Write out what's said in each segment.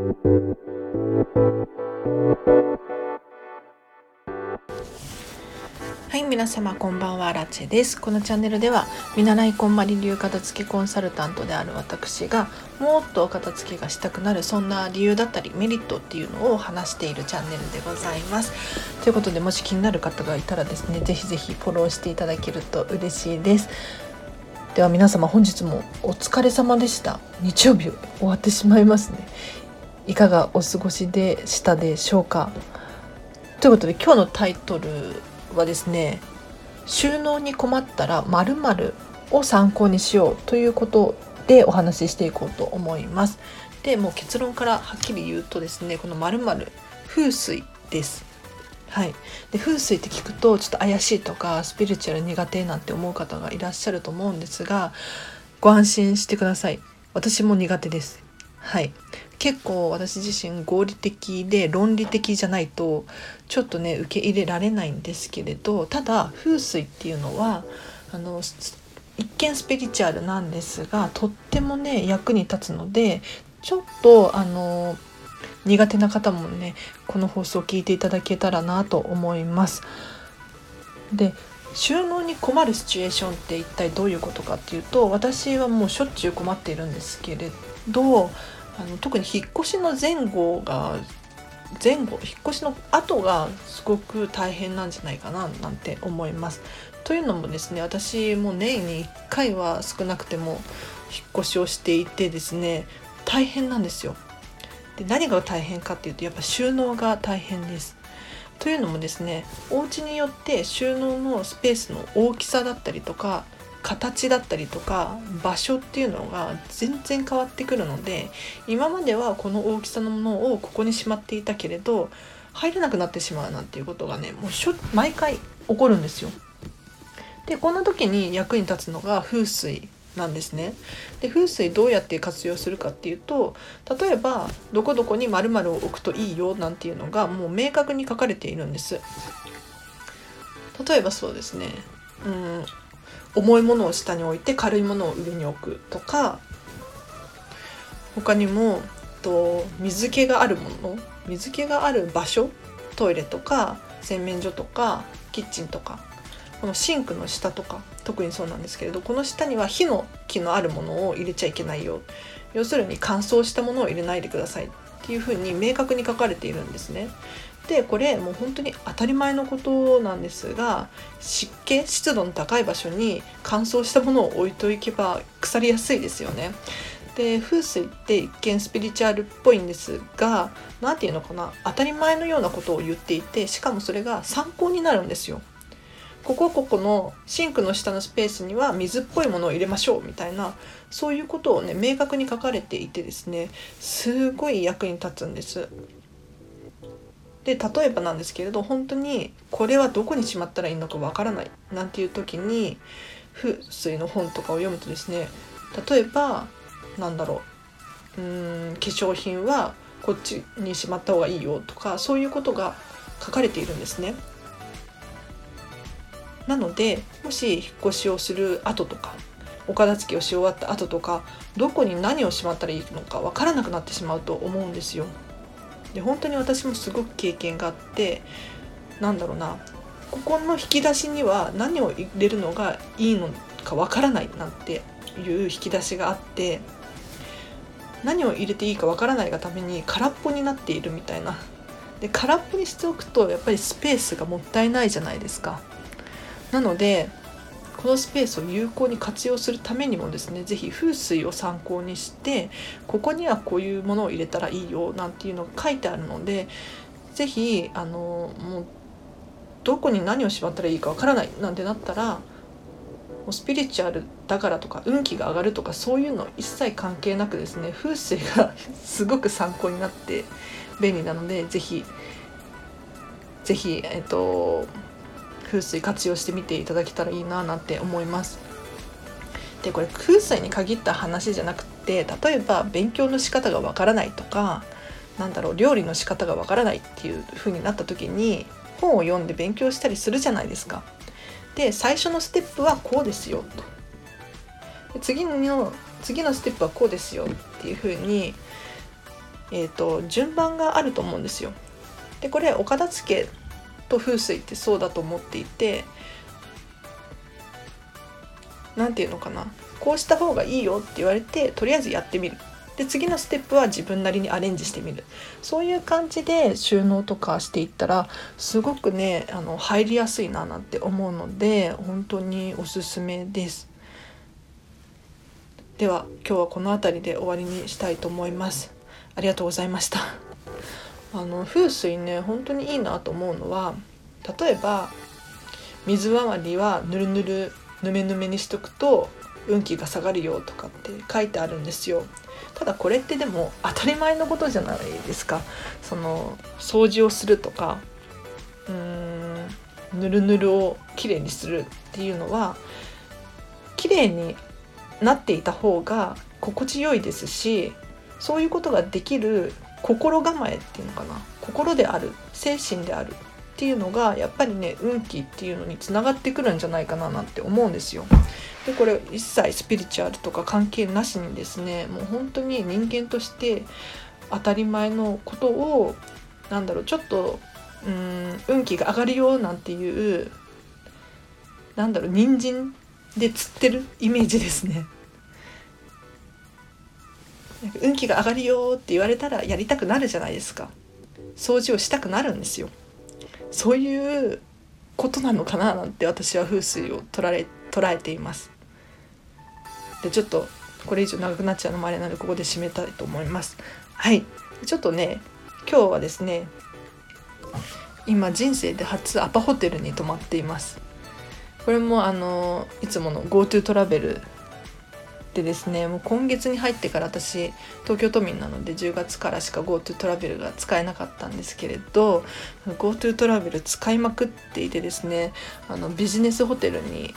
はい皆様こんばんはラチェです。このチャンネルでは見習いこんまり流片付けコンサルタントである私がもっと片付けがしたくなるそんな理由だったりメリットっていうのを話しているチャンネルでございます。ということでもし気になる方がいたらですねぜひぜひフォローしていただけると嬉しいです。では皆様本日もお疲れ様でした。日曜日終わってしまいますね。いかがお過ごしでしたでしょうか？ということで今日のタイトルはですね収納に困ったら〇〇を参考にしようということでお話ししていこうと思います。でもう結論からはっきり言うとですねこの〇〇風水です。はい、で風水って聞くとちょっと怪しいとかスピリチュアル苦手なんて思う方がいらっしゃると思うんですがご安心してください。私も苦手です。はい。結構私自身合理的で論理的じゃないとちょっとね受け入れられないんですけれどただ風水っていうのはあの一見スピリチュアルなんですがとってもね役に立つのでちょっとあの苦手な方もねこの放送を聞いていただけたらなと思います。で収納に困るシチュエーションって一体どういうことかっていうと私はもうしょっちゅう困っているんですけれどあの特に引っ越しの前後が前後引っ越しの後がすごく大変なんじゃないかななんて思います。というのもですね私も年に1回は少なくても引っ越しをしていてですね大変なんですよ。で何が大変かっていうとやっぱ収納が大変です。というのもですねお家によって収納のスペースの大きさだったりとか形だったりとか場所っていうのが全然変わってくるので今まではこの大きさのものをここにしまっていたけれど入れなくなってしまうなんていうことがねもうしょ毎回起こるんですよ。でこんな時に役に立つのが風水なんですね。で風水どうやって活用するかっていうと例えばどこどこに〇〇を置くといいよなんていうのがもう明確に書かれているんです。例えばそうですねうん重いものを下に置いて軽いものを上に置くとか他にもと水気があるもの水気がある場所トイレとか洗面所とかキッチンとかこのシンクの下とか特にそうなんですけれどこの下には火の気のあるものを入れちゃいけないよ要するに乾燥したものを入れないでくださいっていうふうに明確に書かれているんですね。でこれもう本当に当たり前のことなんですが湿気湿度の高い場所に乾燥したものを置いておけば腐りやすいですよね。で風水って一見スピリチュアルっぽいんですが何て言うのかな当たり前のようなことを言っていてしかもそれが参考になるんですよ。ここここのシンクの下のスペースには水っぽいものを入れましょうみたいなそういうことをね明確に書かれていてですねすごい役に立つんです。で例えばなんですけれど本当にこれはどこにしまったらいいのかわからないなんていう時に風水の本とかを読むとですね例えばなんだろううん化粧品はこっちにしまった方がいいよとかそういうことが書かれているんですね。なのでもし引っ越しをする後とかお片付けをし終わった後とかどこに何をしまったらいいのか分からなくなってしまうと思うんですよ。で本当に私もすごく経験があってなんだろうなここの引き出しには何を入れるのがいいのか分からないなんていう引き出しがあって何を入れていいか分からないがために空っぽになっているみたいな。で空っぽにしておくとやっぱりスペースがもったいないじゃないですか。なのでこのスペースを有効に活用するためにもですね是非風水を参考にしてここにはこういうものを入れたらいいよなんていうのが書いてあるので是非あのもうどこに何をしまったらいいかわからないなんてなったらもうスピリチュアルだからとか運気が上がるとかそういうの一切関係なくですね風水が すごく参考になって便利なので是非是非えっと風水活用してみていただけたらいいななんて思います。でこれ風水に限った話じゃなくて例えば勉強の仕方がわからないとかなんだろう料理の仕方がわからないっていう風になった時に本を読んで勉強したりするじゃないですか。で最初のステップはこうですよと。次の次のステップはこうですよっていう風にえーと、順番があると思うんですよ。でこれお片付けと風水ってそうだと思っていて何て言うのかな。こうした方がいいよって言われてとりあえずやってみる。で次のステップは自分なりにアレンジしてみる。そういう感じで収納とかしていったらすごくねあの入りやすいななんて思うので本当におすすめです。では今日はこの辺りで終わりにしたいと思います。ありがとうございました。あの風水ね本当にいいなと思うのは例えば水回りはぬるぬるぬめぬめにしとくと運気が下がるよとかって書いてあるんですよ。ただこれってでも当たり前のことじゃないですか。その掃除をするとかうーんぬるぬるをきれいにするっていうのはきれいになっていた方が心地よいですしそういうことができる心構えっていうのかな心である精神であるっていうのがやっぱりね運気っていうのにつながってくるんじゃないかななんて思うんですよ。でこれ一切スピリチュアルとか関係なしにですねもう本当に人間として当たり前のことをなんだろうちょっとうん運気が上がるよなんていうなんだろう人参で釣ってるイメージですね。運気が上がるよって言われたらやりたくなるじゃないですか。掃除をしたくなるんですよ。そういうことなのかななんて私は風水を捉え捉えています。でちょっとこれ以上長くなっちゃうのもあれなのでここで締めたいと思います。はい。ちょっとね今日はですね今人生で初アパホテルに泊まっています。これもあのいつもの GoTo トラベルでですねもう今月に入ってから私東京都民なので10月からしか GoTo トラベルが使えなかったんですけれど GoTo トラベル使いまくっていてですねあのビジネスホテルに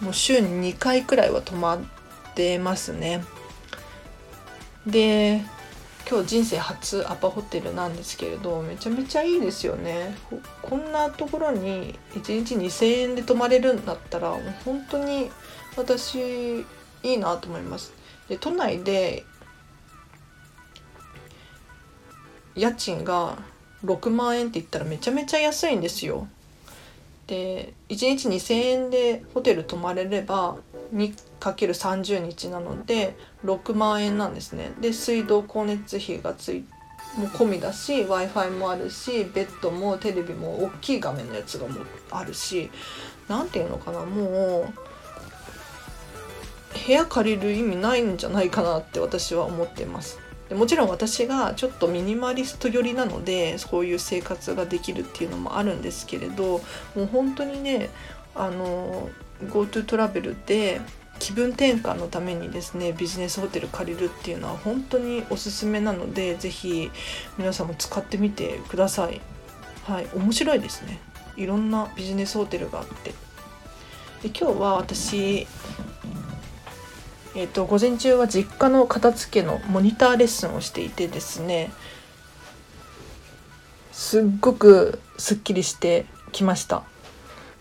もう週に2回くらいは泊まってますね。で今日人生初アパホテルなんですけれどめちゃめちゃいいですよねこんなところに1日2,000円で泊まれるんだったら本当に私いいなと思います。で都内で家賃が6万円って言ったらめちゃめちゃ安いんですよ。で1日2,000円でホテル泊まれれば 2×30 日なので6万円なんですね。で水道光熱費がついも込みだし w i f i もあるしベッドもテレビも大きい画面のやつがもうあるし何ていうのかなもう部屋借りる意味ないんじゃないかなって私は思ってます。でもちろん私がちょっとミニマリスト寄りなのでそういう生活ができるっていうのもあるんですけれどもう本当にねあの GoTo トラベルで気分転換のためにですねビジネスホテル借りるっていうのは本当におすすめなので是非皆さんも使ってみてください。はい面白いですね。いろんなビジネスホテルがあって。で今日は私えーと、午前中は実家の片付けのモニターレッスンをしていてですねすっごくすっきりしてきました。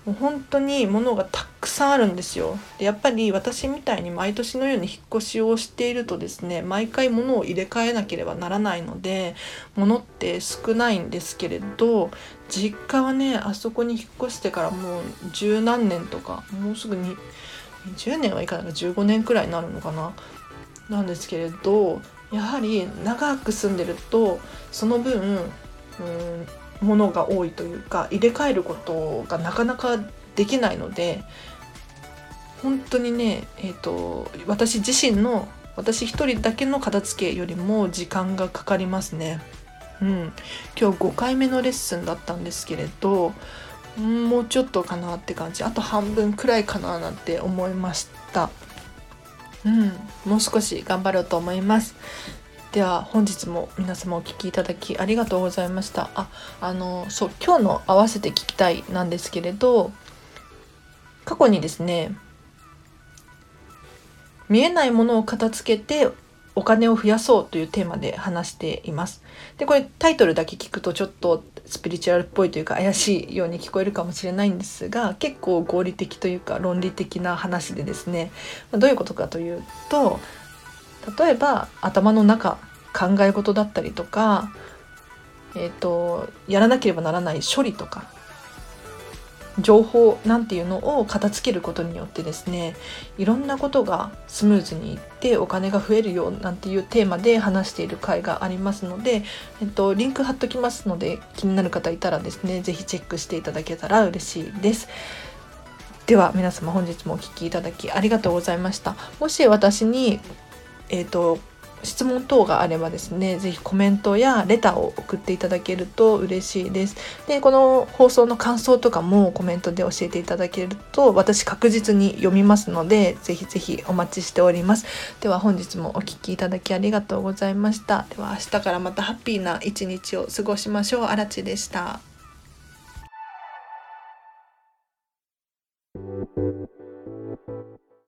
もう本当に物がたくさんあるんですよ。でやっぱり私みたいに毎年のように引っ越しをしているとですね毎回物を入れ替えなければならないので物って少ないんですけれど実家はねあそこに引っ越してからもう十何年とかもうすぐに10年はいかないか15年くらいになるのかな？なんですけれどやはり長く住んでるとその分うん物が多いというか入れ替えることがなかなかできないので本当にね、えーと、私自身の私一人だけの片付けよりも時間がかかりますね。うん、今日5回目のレッスンだったんですけれどもうちょっとかなって感じ。あと半分くらいかななんて思いました。うん。もう少し頑張ろうと思います。では本日も皆様お聴きいただきありがとうございました。ああのそう今日の合わせて聞きたいなんですけれど過去にですね見えないものを片付けてお金を増やそうというテーマで話しています。でこれタイトルだけ聞くとちょっとスピリチュアルっぽいというか怪しいように聞こえるかもしれないんですが結構合理的というか論理的な話でですねどういうことかというと例えば頭の中考え事だったりとか、えーと、やらなければならない処理とか情報なんていうのを片付けることによってですねいろんなことがスムーズにいってお金が増えるよなんていうテーマで話している回がありますので、えっと、リンク貼っときますので気になる方いたらですね是非チェックしていただけたら嬉しいです。では皆様本日もお聴きいただきありがとうございました。もし私にえーと質問等があればですね是非コメントやレターを送っていただけると嬉しいです。でこの放送の感想とかもコメントで教えていただけると私確実に読みますので是非是非お待ちしております。では本日もお聴きいただきありがとうございました。では明日からまたハッピーな一日を過ごしましょう。あらちでした。